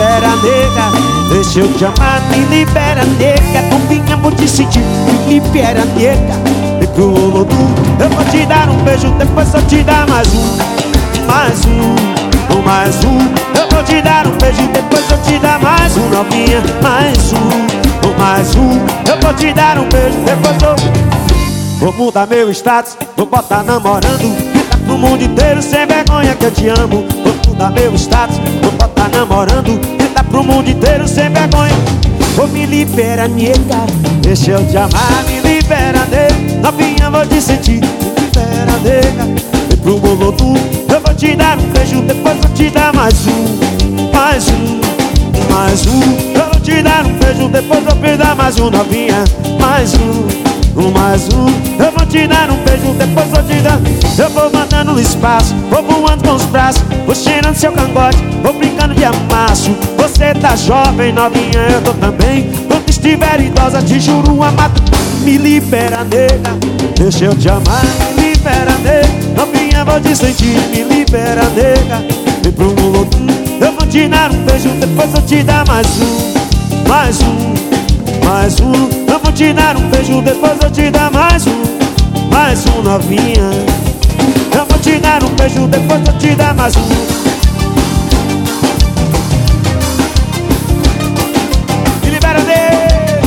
nega. Deixa eu te amar, me libera, nega. Novinha, vou te sentir, me libera, nega. Vem pro Olodu, eu vou te dar um beijo. Depois eu te dar mais um, mais um, mais um. Eu vou te dar um beijo, depois eu te dar mais um Novinha, mais um, mais um. Eu vou te dar um beijo, depois eu... Vou mudar meu status, vou botar namorando pro mundo inteiro sem vergonha que eu te amo mudar meu status, vou botar namorando Gritar pro mundo inteiro sem vergonha. Vou me libera, nega Deixa eu te amar, me libera, nega. Novinha, vou te sentir, me libera, nega. Vem pro bolotu, eu vou te dar um beijo Depois vou te dar mais um, mais um, mais um. Eu vou te dar um beijo, depois vou te dar mais um, novinha Mais um um mais um. Eu vou te dar um beijo, depois vou te dar. Eu vou mandando no espaço, vou voando com braços Vou cheirando seu cangote, vou brincando de amasso. Você tá jovem, novinha, eu tô também. Quando estiver idosa, te juro amado Me libera, nega, deixa eu te amar. Me libera, nega, novinha, vou te sentir Me libera, nega, vem pro mundo Eu vou te dar um beijo, depois vou te dar mais um. Mais um, mais um. Eu vou te dar um beijo, depois eu te dar mais um. Mais um novinha. Eu te dar um beijo, depois eu te dar mais um. Me libera dele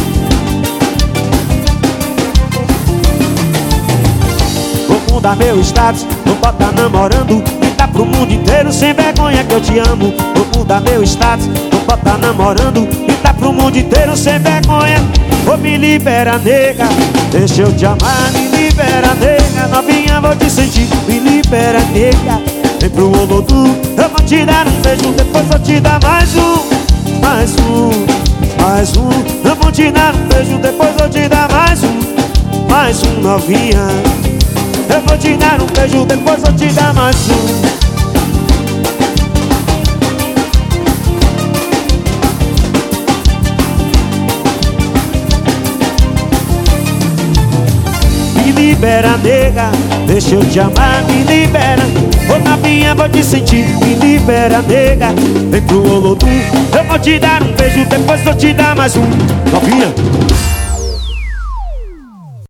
Vou mudar meu status, vou botar namorando. Gritar pro mundo inteiro sem vergonha que eu te amo. Vou mudar meu status, vou botar namorando. Gritar pro mundo inteiro sem vergonha. Ô me libera nega, deixa eu te amar Me libera nega, novinha vou te sentir Libera nega, vem pro Olodu Eu vou te dar um beijo, depois vou te dar mais um Mais um, mais um. Eu vou te dar um beijo, depois vou te dar mais um Mais um novinha. Eu vou te dar um beijo, depois vou te dar mais um libera, nega. Deixa eu te amar, me libera. Ô novinha, vou te sentir, me libera, nega. Vem pro Olodu, eu vou te dar um beijo Depois vou te dar mais um. Novinha